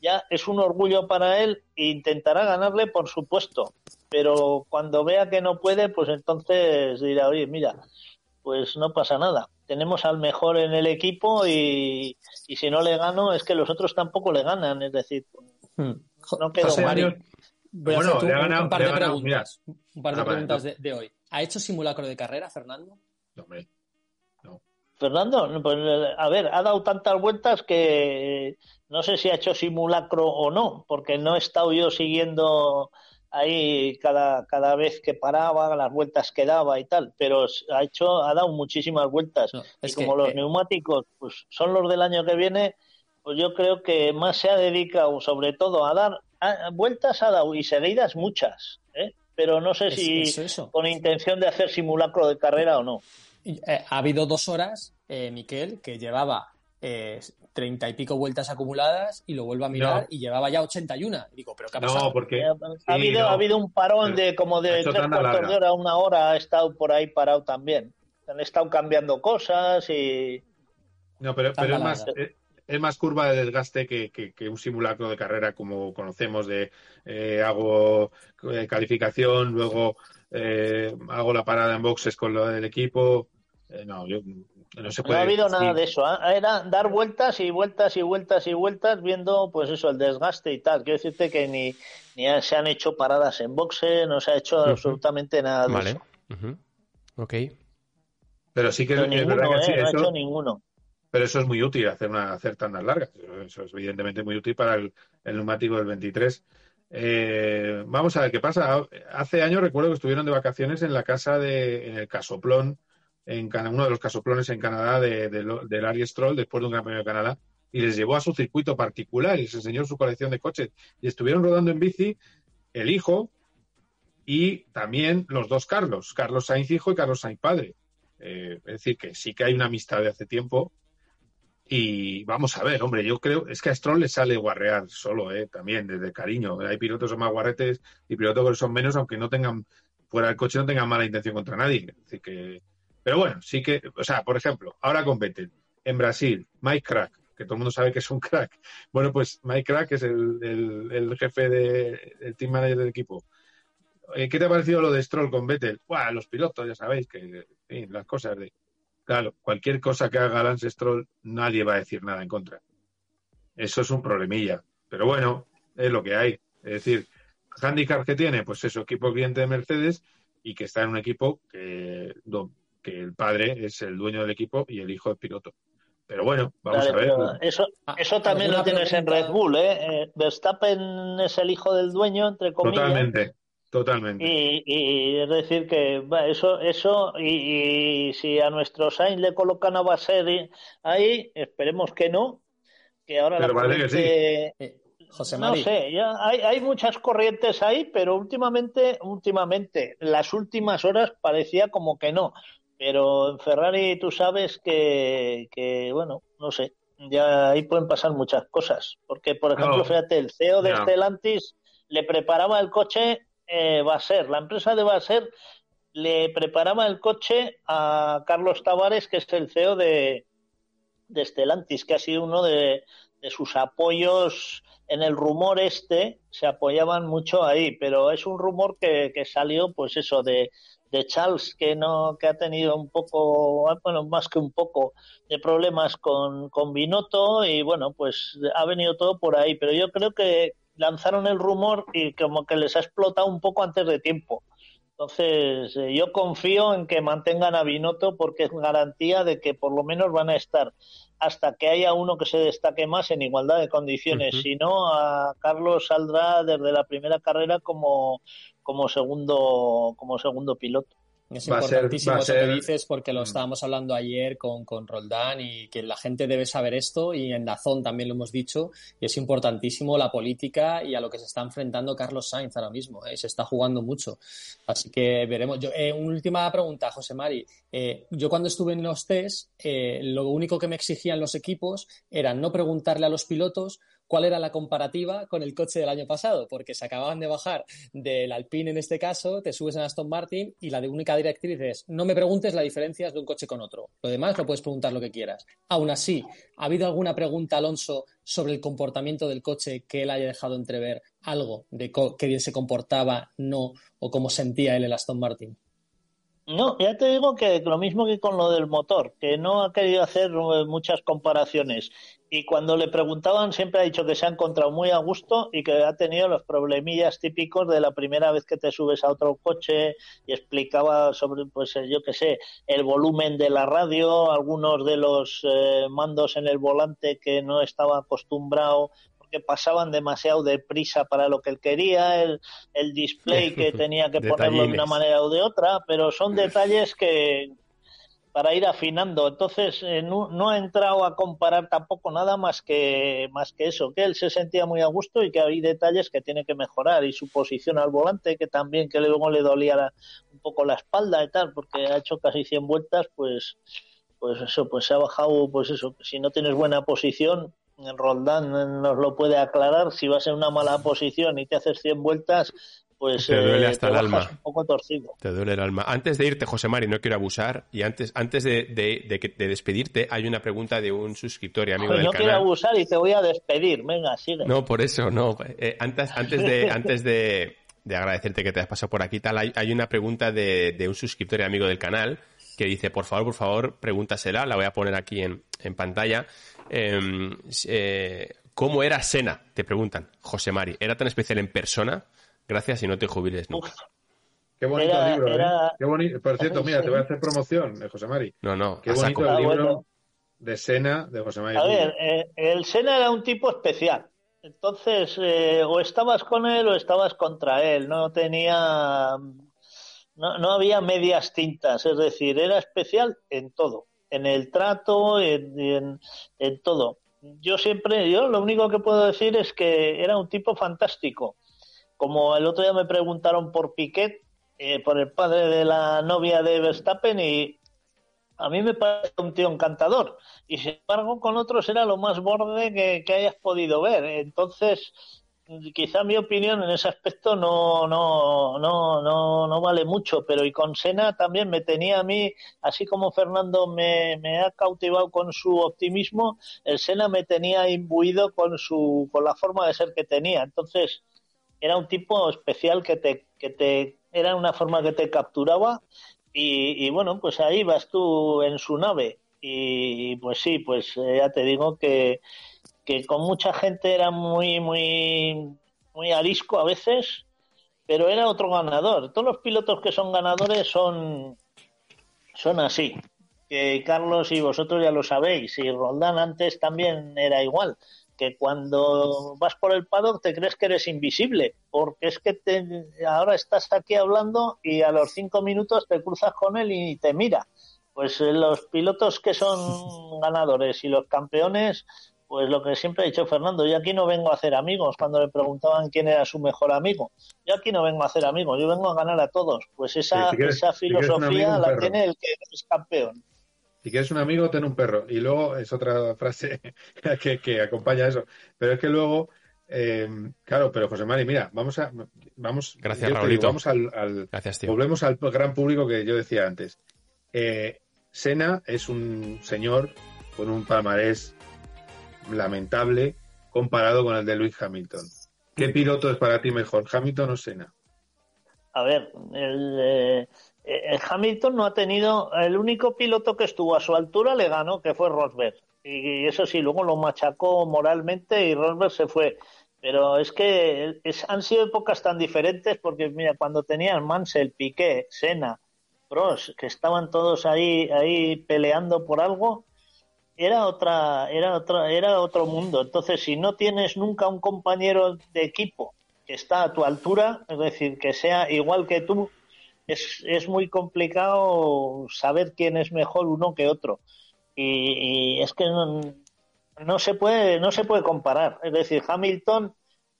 ya es un orgullo para él e intentará ganarle, por supuesto, pero cuando vea que no puede, pues entonces dirá, oye, mira, pues no pasa nada. Tenemos al mejor en el equipo y, y si no le gano es que los otros tampoco le ganan. Es decir, Hmm. No quedó Voy a hacer un, par de preguntas, un par de ah, preguntas de, hoy. ¿Ha hecho simulacro de carrera, Fernando? No, no. Fernando, pues, a ver, ha dado tantas vueltas que no sé si ha hecho simulacro o no, porque no he estado yo siguiendo ahí cada, cada vez que paraba, las vueltas que daba y tal, pero ha hecho, ha dado muchísimas vueltas. y como los neumáticos pues, son los del año que viene, pues yo creo que más se ha dedicado sobre todo a dar vueltas ha dado y seguidas muchas, ¿eh? pero no sé si con intención de hacer simulacro de carrera o no. Eh, ha habido dos horas, eh, Miquel, que llevaba treinta y pico vueltas acumuladas y lo vuelvo a mirar y llevaba ya 81. Y digo, ¿pero qué ha pasado? No, porque... ha, habido, ha habido un parón de como de tres cuartos de hora, una hora, ha estado por ahí parado también. Han estado cambiando cosas y... No, pero, pero es más es más curva de desgaste que, un simulacro de carrera como conocemos de eh, hago eh, calificación, luego eh, hago la parada en boxes con lo del equipo. no, yo, no se puede. No ha habido nada de eso. Era dar vueltas y vueltas y vueltas y vueltas viendo, pues eso, el desgaste y tal. Quiero decirte que ni, ni se han hecho paradas en boxe, no se ha hecho absolutamente nada de eso. Ok. Pero sí que, no ha hecho ninguno. Pero eso es muy útil, hacer, una, hacer tandas largas. Eso es evidentemente muy útil para el, neumático del 23. Eh, vamos a ver qué pasa. Hace años recuerdo que estuvieron de vacaciones en la casa de, en el casoplón, en uno de los casoplones en Canadá de, de, Larry Stroll, después de un Gran Premio de Canadá, y les llevó a su circuito particular y les enseñó su colección de coches. Y estuvieron rodando en bici el hijo y también los dos Carlos, Carlos Sainz hijo y Carlos Sainz padre. Eh, es decir, que sí que hay una amistad de hace tiempo y vamos a ver, hombre, yo creo, es que a Stroll le sale guarrear solo, ¿eh? también, desde cariño. Hay pilotos que son más guarretes y pilotos que son menos, aunque no tengan, fuera del coche no tengan mala intención contra nadie. Así que, pero bueno, sí que, o sea, por ejemplo, ahora con Vettel, en Brasil, Mike Crack, que todo el mundo sabe que es un crack. Bueno, pues Mike Crack es el, jefe de, el team manager del equipo. Eh, ¿Qué te ha parecido lo de Stroll con Vettel? Buah, los pilotos, ya sabéis que, las cosas de claro, cualquier cosa que haga Lance Stroll, nadie va a decir nada en contra. Eso es un problemilla. Pero bueno, es lo que hay. Es decir, handicap que tiene, pues eso, equipo cliente de Mercedes y que está en un equipo que, que el padre es el dueño del equipo y el hijo es piloto. Pero bueno, vamos a ver. Eso, ah, eso también lo tienes en Red Bull, ¿eh? ¿eh? Verstappen es el hijo del dueño, entre comillas. Totalmente, totalmente. Y, es decir que eso, eso y, si a nuestro Sainz le colocan a Baser ahí, esperemos que no, que ahora pero la que sí. Eh, José No sé, ya hay, hay muchas corrientes ahí, pero últimamente, últimamente, las últimas horas parecía como que no. Pero en Ferrari tú sabes que, que, bueno, no sé, ya ahí pueden pasar muchas cosas. Porque, por ejemplo, fíjate, el CEO de Stellantis le preparaba el coche eh, Baser, la empresa de Baser le preparaba el coche a Carlos Tavares, que es el CEO de, de Stellantis, que ha sido uno de, de sus apoyos en el rumor este, se apoyaban mucho ahí, pero es un rumor que, que salió, pues eso, de, de Charles que no que ha tenido un poco bueno más que un poco de problemas con, con Binotto y bueno pues ha venido todo por ahí. Pero yo creo que lanzaron el rumor y como que les ha explotado un poco antes de tiempo entonces eh, yo confío en que mantengan a Binotto porque es garantía de que por lo menos van a estar hasta que haya uno que se destaque más en igualdad de condiciones. Si no, a Carlos saldrá desde la primera carrera como, como segundo, como segundo piloto. Es importantísimo eso que dices porque lo mm. estábamos hablando ayer con, con Roldán y que la gente debe saber esto y en Dazón también lo hemos dicho y es importantísimo la política y a lo que se está enfrentando Carlos Sainz ahora mismo. ¿eh? Se está jugando mucho. Así que veremos. Yo, eh, última pregunta, José Mari. Eh, yo cuando estuve en los test, eh, lo único que me exigían los equipos era no preguntarle a los pilotos cuál era la comparativa con el coche del año pasado, porque se acababan de bajar del Alpine en este caso, te subes en Aston Martin y la de única directriz es no me preguntes la diferencia de un coche con otro. Lo demás lo puedes preguntar lo que quieras. Aún así, ¿ha habido alguna pregunta, Alonso, sobre el comportamiento del coche que él haya dejado entrever algo de qué bien se comportaba, no, o cómo sentía él el Aston Martin? No, ya te digo que lo mismo que con lo del motor, que no ha querido hacer eh, muchas comparaciones. Y cuando le preguntaban siempre ha dicho que se ha encontrado muy a gusto y que ha tenido los problemillas típicos de la primera vez que te subes a otro coche y explicaba sobre, pues eh, yo qué sé, el volumen de la radio, algunos de los eh, mandos en el volante que no estaba acostumbrado que pasaban demasiado deprisa para lo que él quería, el, el display que tenía que ponerlo de una manera o de otra, pero son detalles que para ir afinando. Entonces eh, no, no, ha entrado a comparar tampoco nada más que más que eso, que él se sentía muy a gusto y que hay detalles que tiene que mejorar y su posición al volante que también que luego le dolía un poco la espalda y tal, porque ha hecho casi 100 vueltas, pues pues eso, pues se ha bajado, pues eso, si no tienes buena posición, Roldán nos lo puede aclarar, si vas en una mala posición y te haces 100 vueltas, pues te duele eh, hasta el alma. Un poco torcido. Te duele el alma. Antes de irte, José Mari, no quiero abusar, y antes, antes de, de, despedirte, hay una pregunta de un suscriptor y amigo del canal. No quiero abusar y te voy a despedir, venga, sigue. No, por eso, no. Eh, antes, antes de... antes de de agradecerte que te has pasado por aquí, tal, hay, hay una pregunta de, de, un suscriptor y amigo del canal que dice, por favor, por favor, pregúntasela, la voy a poner aquí en, en pantalla. Em, eh, ¿Cómo era Sena? Te preguntan, José Mari. ¿Era tan especial en persona? Gracias y no te jubiles nunca. Qué bonito libro, ¿eh? Qué bonito. Por cierto, mira, te voy a hacer promoción, de José Mari. No, no. Qué bonito el libro de Sena de José Mari. A ver, eh, el Sena era un tipo especial. Entonces, eh, o estabas con él o estabas contra él. No tenía. No, no había medias tintas. Es decir, era especial en todo en el trato, en, en, todo. Yo siempre, yo lo único que puedo decir es que era un tipo fantástico. Como el otro día me preguntaron por Piquet, eh, por el padre de la novia de Verstappen, y a mí me parece un tío encantador. Y sin embargo, con otros era lo más borde que, hayas podido ver. Entonces, quizá mi opinión en ese aspecto no, no, no, no, no vale mucho, pero y con Sena también me tenía a mí, así como Fernando me, me ha cautivado con su optimismo, el Sena me tenía imbuido con su, con la forma de ser que tenía. Entonces, era un tipo especial que te, que te, era una forma que te capturaba y, bueno, pues ahí vas tú en su nave y pues sí, pues eh, ya te digo que, que con mucha gente era muy, muy, muy arisco a veces, pero era otro ganador. Todos los pilotos que son ganadores son, son así. Que Carlos y vosotros ya lo sabéis, y Roldán antes también era igual que cuando vas por el paddock te crees que eres invisible, porque es que te, ahora estás aquí hablando y a los cinco minutos te cruzas con él y te mira. Pues eh, los pilotos que son ganadores y los campeones, pues lo que siempre ha dicho Fernando, yo aquí no vengo a hacer amigos, cuando le preguntaban quién era su mejor amigo, yo aquí no vengo a hacer amigos, yo vengo a ganar a todos. Pues esa, esa filosofía la tiene el que es campeón. Si quieres un amigo, ten un perro. Y luego es otra frase que, acompaña eso. Pero es que luego, eh, claro, pero José Mari, mira, vamos a, vamos, Gracias, Raulito. vamos al, volvemos al gran público que yo decía antes. Eh, Sena es un señor con un palmarés lamentable comparado con el de Luis Hamilton. ¿Qué piloto es para ti mejor, Hamilton o Sena? A ver, el, eh, eh, Hamilton no ha tenido, el único piloto que estuvo a su altura le ganó, que fue Rosberg. Y eso sí, luego lo machacó moralmente y Rosberg se fue. Pero es que han sido épocas tan diferentes porque, mira, cuando tenían Mansell, Piqué, Senna, Prost, que estaban todos ahí, ahí peleando por algo, era otra, era otra, era otro mundo. Entonces, si no tienes nunca un compañero de equipo que está a tu altura, es decir, que sea igual que tú, es, es muy complicado saber quién es mejor uno que otro. Y, es que no, se puede, no se puede comparar. Es decir, Hamilton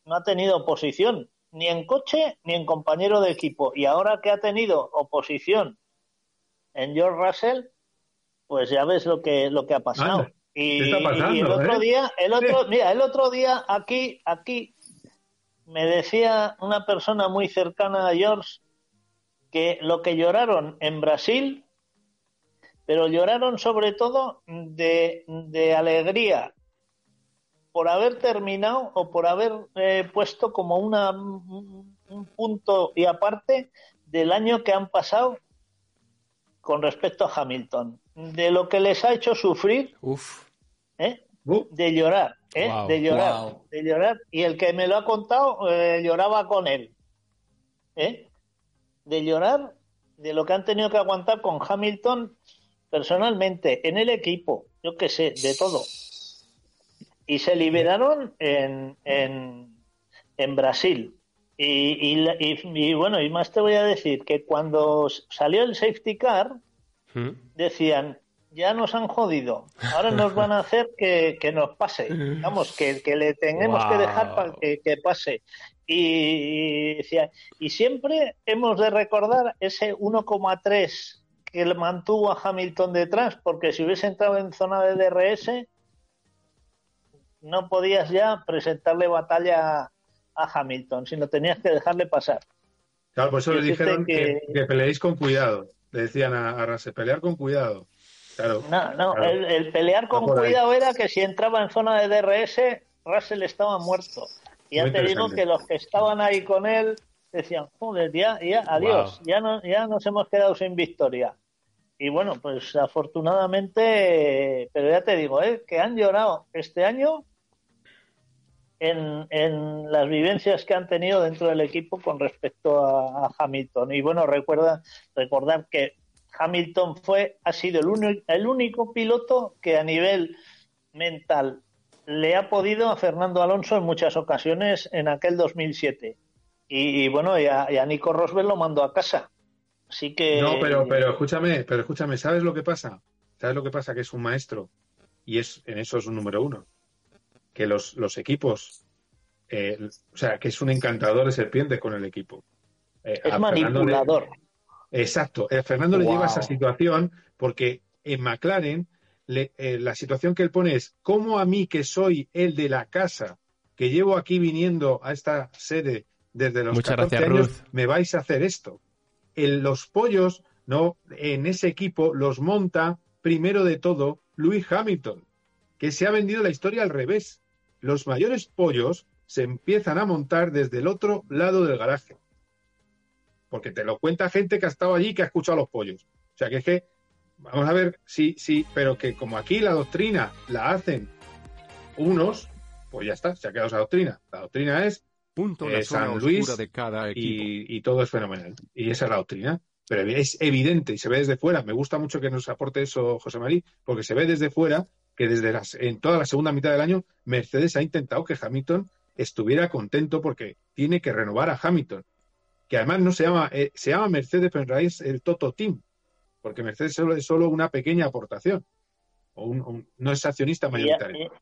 no ha tenido oposición ni en coche ni en compañero de equipo. Y ahora que ha tenido oposición en George Russell, pues ya ves lo que, lo que ha pasado. y, el otro eh? día, el otro, mira, el otro día aquí, aquí me decía una persona muy cercana a George que lo que lloraron en Brasil, pero lloraron sobre todo de, alegría por haber terminado o por haber eh, puesto como una, un punto y aparte del año que han pasado con respecto a Hamilton, de lo que les ha hecho sufrir, ¿eh? de llorar, ¿eh? de llorar, de llorar, y el que me lo ha contado lloraba con él, ¿eh? De llorar de lo que han tenido que aguantar con Hamilton personalmente, en el equipo, yo qué sé, de todo. Y se liberaron en, en, en Brasil. Y, y, bueno, y más te voy a decir que cuando salió el safety car, ¿Mm? decían, ya nos han jodido, ahora nos van a hacer que, nos pase, vamos, que, que le tenemos que dejar para que, que, pase. Y, y siempre hemos de recordar ese 1,3 que le mantuvo a Hamilton detrás, porque si hubiese entrado en zona de DRS, no podías ya presentarle batalla a Hamilton, sino tenías que dejarle pasar. Claro, por eso le dijeron que, peleéis con cuidado. Le decían a, a pelear con cuidado. Claro. No, no, El, pelear con cuidado era que si entraba en zona de DRS, Russell estaba muerto. Y ya te digo que los que estaban ahí con él decían, joder, ya, ya, adiós, ya, no, ya nos hemos quedado sin victoria. Y bueno, pues afortunadamente, pero ya te digo, ¿eh? que han llorado este año en, en, las vivencias que han tenido dentro del equipo con respecto a, Hamilton. Y bueno, recuerda, recordar que Hamilton fue, ha sido el, el único piloto que a nivel mental le ha podido a Fernando Alonso en muchas ocasiones en aquel 2007. Y, bueno, y a, Nico Rosberg lo mandó a casa. Así que. No, pero, pero escúchame, pero escúchame, ¿sabes lo que pasa? ¿Sabes lo que pasa? Que es un maestro y es en eso es un número uno. Que los, los equipos, eh, o sea, que es un encantador de serpiente con el equipo. Eh, es manipulador. exacto. A Fernando le lleva esa situación porque en McLaren eh, la situación que él pone es, ¿cómo a mí que soy el de la casa, que llevo aquí viniendo a esta sede desde los Muchas 14 años, me vais a hacer esto? En los pollos, no, en ese equipo los monta primero de todo Louis Hamilton, que se ha vendido la historia al revés. Los mayores pollos se empiezan a montar desde el otro lado del garaje. porque te lo cuenta gente que ha estado allí y que ha escuchado los pollos. O sea, que es que, vamos a ver, sí, sí, pero que como aquí la doctrina la hacen unos, pues ya está, se ha quedado esa doctrina. La doctrina es Punto eh, San Luis de cada y todo es fenomenal. Y esa es la doctrina. Pero es evidente y se ve desde fuera. Me gusta mucho que nos aporte eso, José María, porque se ve desde fuera que desde las, en toda la segunda mitad del año Mercedes ha intentado que Hamilton estuviera contento porque tiene que renovar a Hamilton. Que además no se llama, eh, se llama Mercedes, pero en realidad es el Toto Team. Porque Mercedes solo es solo una pequeña aportación. O un- un- no es accionista Y mayoritario.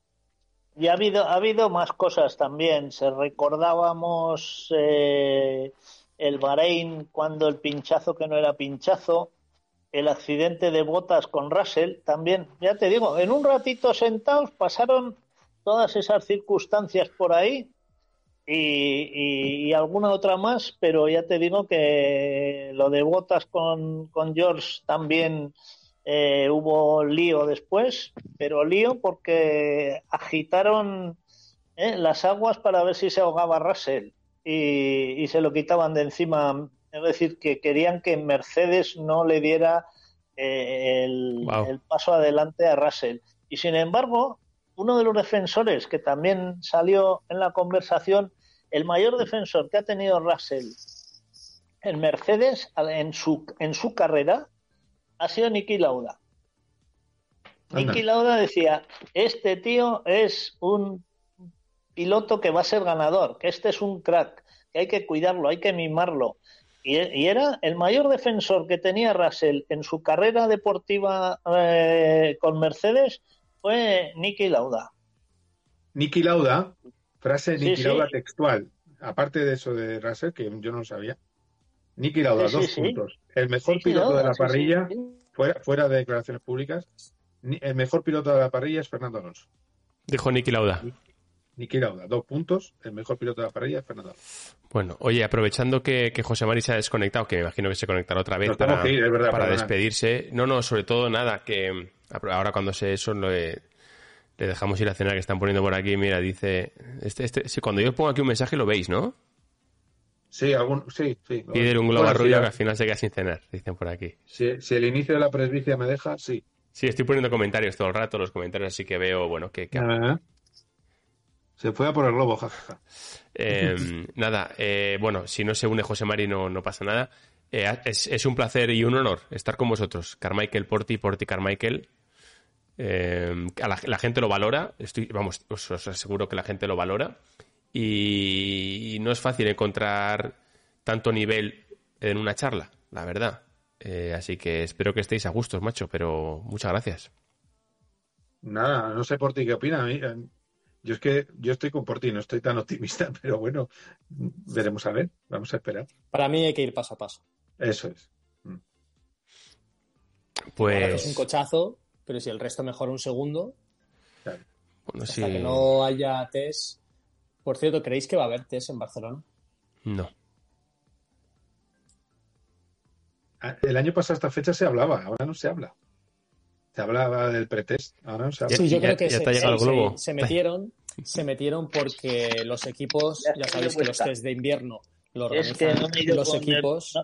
y ha habido, ha habido más cosas también. Se recordábamos eh, el Bahrein cuando el pinchazo que no era pinchazo, el accidente de botas con Russell también. Ya te digo, en un ratito sentados pasaron todas esas circunstancias por ahí y, y- y alguna otra más, pero ya te digo que lo de botas con, con George también eh, hubo lío después, pero lío porque agitaron eh, las aguas para ver si se ahogaba Russell y, y se lo quitaban de encima. Es decir, que querían que Mercedes no le diera eh, el, Wow. el paso adelante a Russell. Y sin embargo, uno de los defensores que también salió en la conversación, el mayor defensor que ha tenido Russell en Mercedes en su, en su carrera ha sido Niki Lauda. Niki Lauda decía, este tío es un piloto que va a ser ganador, que este es un crack, que hay que cuidarlo, hay que mimarlo. Y, y era el mayor defensor que tenía Russell en su carrera deportiva eh, con Mercedes fue Niki Lauda. Niki Lauda, frase Sí, Niki sí. Lauda textual, aparte de eso de Russell, que yo no lo sabía. Niki Lauda, Sí, sí, dos sí. puntos. El mejor Sí, sí, piloto Lauda, de la sí, sí, parrilla, sí. Fuera, fuera de declaraciones públicas, el mejor piloto de la parrilla es Fernando Alonso. Dijo Niki Lauda. Niki Lauda, dos puntos. El mejor piloto de la parrilla es Fernando Alonso. Bueno, oye, aprovechando que, que José Mari se ha desconectado, que me imagino que se conectará otra vez Nos para, ir, verdad, para despedirse. No, no, sobre todo nada, que ahora cuando se eso lo he- le dejamos ir a cenar que están poniendo por aquí. Mira, dice, este, este, sí, cuando yo pongo aquí un mensaje lo veis, ¿no? Sí, algún, sí, sí. Pide un globo Bueno, si rubio que al final se queda sin cenar, dicen por aquí. si, si el inicio de la presbicia me deja, sí. Sí, estoy poniendo comentarios todo el rato, los comentarios, así que veo, bueno, que, que- Ah. Se fue a por el globo, jajaja. Eh, nada, eh, bueno, si no se une José Mari no, no pasa nada. Eh, es, es un placer y un honor estar con vosotros. Carmichael Porti, Porti Carmichael. Eh, a la, la gente lo valora, estoy, vamos, os, os aseguro que la gente lo valora. Y, y no es fácil encontrar tanto nivel en una charla, la verdad. Eh, así que espero que estéis a gustos, macho, pero muchas gracias. Nada, no sé por ti qué opina. A mí, eh, Yo es que yo estoy con por ti, no estoy tan optimista, pero bueno, veremos a ver, vamos a esperar. Para mí hay que ir paso a paso. Eso es. Ahora que es un Pues, cochazo, pero si el resto mejora un segundo, bueno, hasta sí, que no haya test. Por cierto, ¿creéis que va a haber test en Barcelona? no. Ah, El año pasado esta fecha se hablaba, ahora no se habla. Se hablaba del pretest, ahora no se habla. Sí, yo creo que ya se, globo. metieron, se metieron porque los equipos, Ya sabéis que los test de invierno los Es que organizan no los el- equipos. no,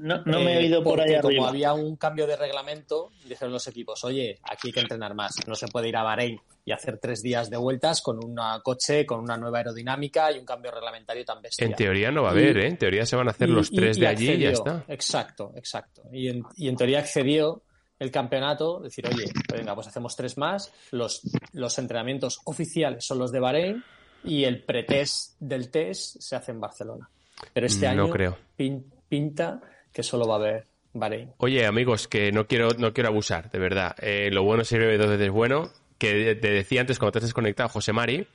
no, no me he eh, ido por porque ahí como arriba. había un cambio de reglamento, dijeron los equipos, oye, aquí hay que entrenar más, no se puede ir a Bahrein y hacer tres días de vueltas con un coche, con una nueva aerodinámica y un cambio reglamentario tan bestia. En teoría no va a Y- haber, ¿eh? En teoría se van a hacer Y- los tres y de allí y ya está. Exacto, exacto. Y en, y en teoría accedió el campeonato, decir, oye, venga, pues hacemos tres más, los, los entrenamientos oficiales son los de Bahrein y el pretest del test se hace en Barcelona. Pero este No año creo. pin- pinta que solo va a haber Bahrein. Oye, amigos, que no quiero, no quiero abusar, de verdad. Eh, lo bueno sirve dos veces bueno. Que te decía antes, cuando te has desconectado, José Mari,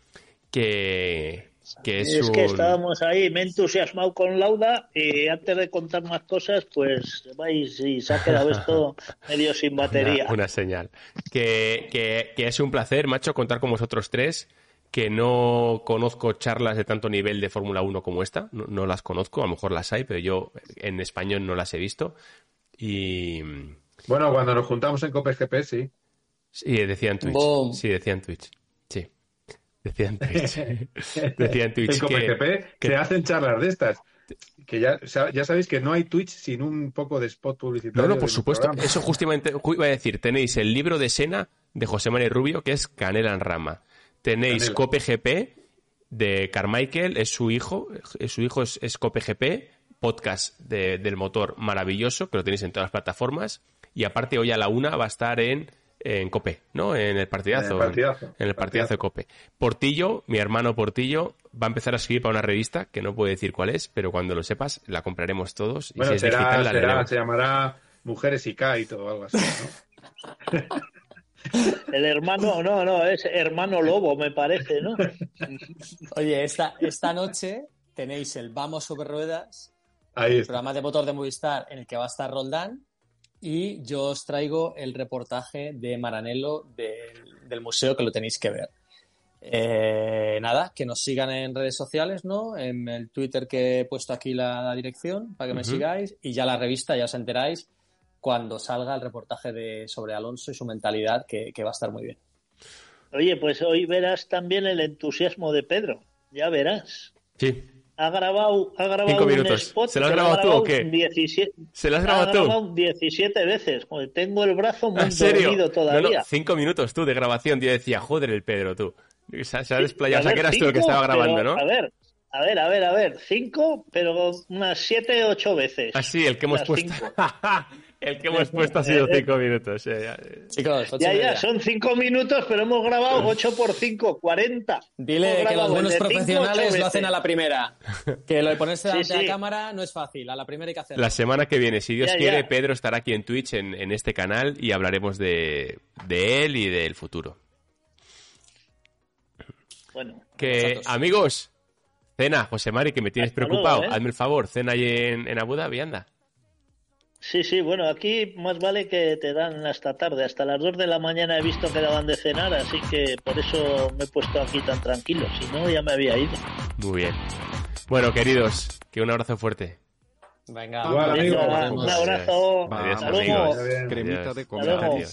que, que es, Es un... que estábamos ahí, me he entusiasmado con Lauda y antes de contar más cosas, pues vais y se ha quedado esto medio sin batería. Una, una señal. Que, que- que es un placer, macho, contar con vosotros tres. Que no conozco charlas de tanto nivel de Fórmula 1 como esta. No, no las conozco, a lo mejor las hay, pero yo en español no las he visto. Y. Bueno, cuando nos juntamos en Copes GP, sí. Sí, decía en Twitch. Boom. Sí, decía en Twitch. Sí. Decía en Twitch. decía en Twitch en Copes que, GP que- se hacen charlas de estas. que ya, ya sabéis que no hay Twitch sin un poco de spot publicitario. No, no, por supuesto. Eso justamente iba a decir. Tenéis el libro de Sena de José María Rubio, que es Canela en Rama. Tenéis Cope GP de Carmichael, es su hijo. Su hijo es, es Cope GP, podcast del motor maravilloso, que lo tenéis en todas las plataformas. Y aparte, hoy a la una va a estar en en Cope, ¿no? En el partidazo. En el partidazo. En, el partidazo de Cope. Portillo, mi hermano Portillo, va a empezar a escribir para una revista que no puedo decir cuál es, pero cuando lo sepas la compraremos todos. Y si es digital, la se llamará Mujeres y K y todo, algo así, ¿no? El hermano, no, no, es hermano lobo, me parece, ¿no? Oye, esta, esta noche tenéis el Vamos sobre Ruedas, el programa de motor de Movistar en el que va a estar Roldán y yo os traigo el reportaje de Maranello del, museo que lo tenéis que ver. Eh, nada, que nos sigan en redes sociales, ¿no? En el Twitter que he puesto aquí la, dirección para que me sigáis y ya la revista ya os enteráis cuando salga el reportaje de, sobre Alonso y su mentalidad que, que va a estar muy bien. Oye, pues hoy verás también el entusiasmo de Pedro, ya verás. Sí, ha grabado, ha grabado Cinco minutos. Spot ¿Se lo has grabado, tú o qué? 17, ¿Se lo has grabado, ha grabado 17 veces. tengo el brazo muy dormido todavía. cinco minutos tú de grabación. Yo decía, joder, el Pedro, tú. Se, ha desplayado. o sea, que eras tú el que estaba grabando, ¿no? A ver, a ver, a ver, a ver. Cinco, pero unas siete, ocho veces. Ah, sí, el que hemos puesto. El que hemos puesto ha sido cinco minutos. ya, ya, son cinco minutos, pero hemos grabado 8 por 5, 40. Dile que los buenos profesionales lo hacen a la primera. Que lo de ponerse delante de la cámara no es fácil, a la primera hay que hacerlo. La semana que viene, si Dios quiere, Pedro estará aquí en Twitch, en, este canal, y hablaremos de, él y del futuro. Bueno. Que, amigos, cena, José Mari, que me tienes preocupado. ¿eh? Hazme el favor, cena ahí en, en Abu Dhabi, anda. Sí, sí, bueno, aquí más vale que te dan hasta tarde, hasta las 2 de la mañana he visto que daban de cenar, así que por eso me he puesto aquí tan tranquilo, si no ya me había ido. Muy bien. Bueno, queridos, que un abrazo fuerte. Venga, un abrazo. Adiós, amigos. Cremita de comer.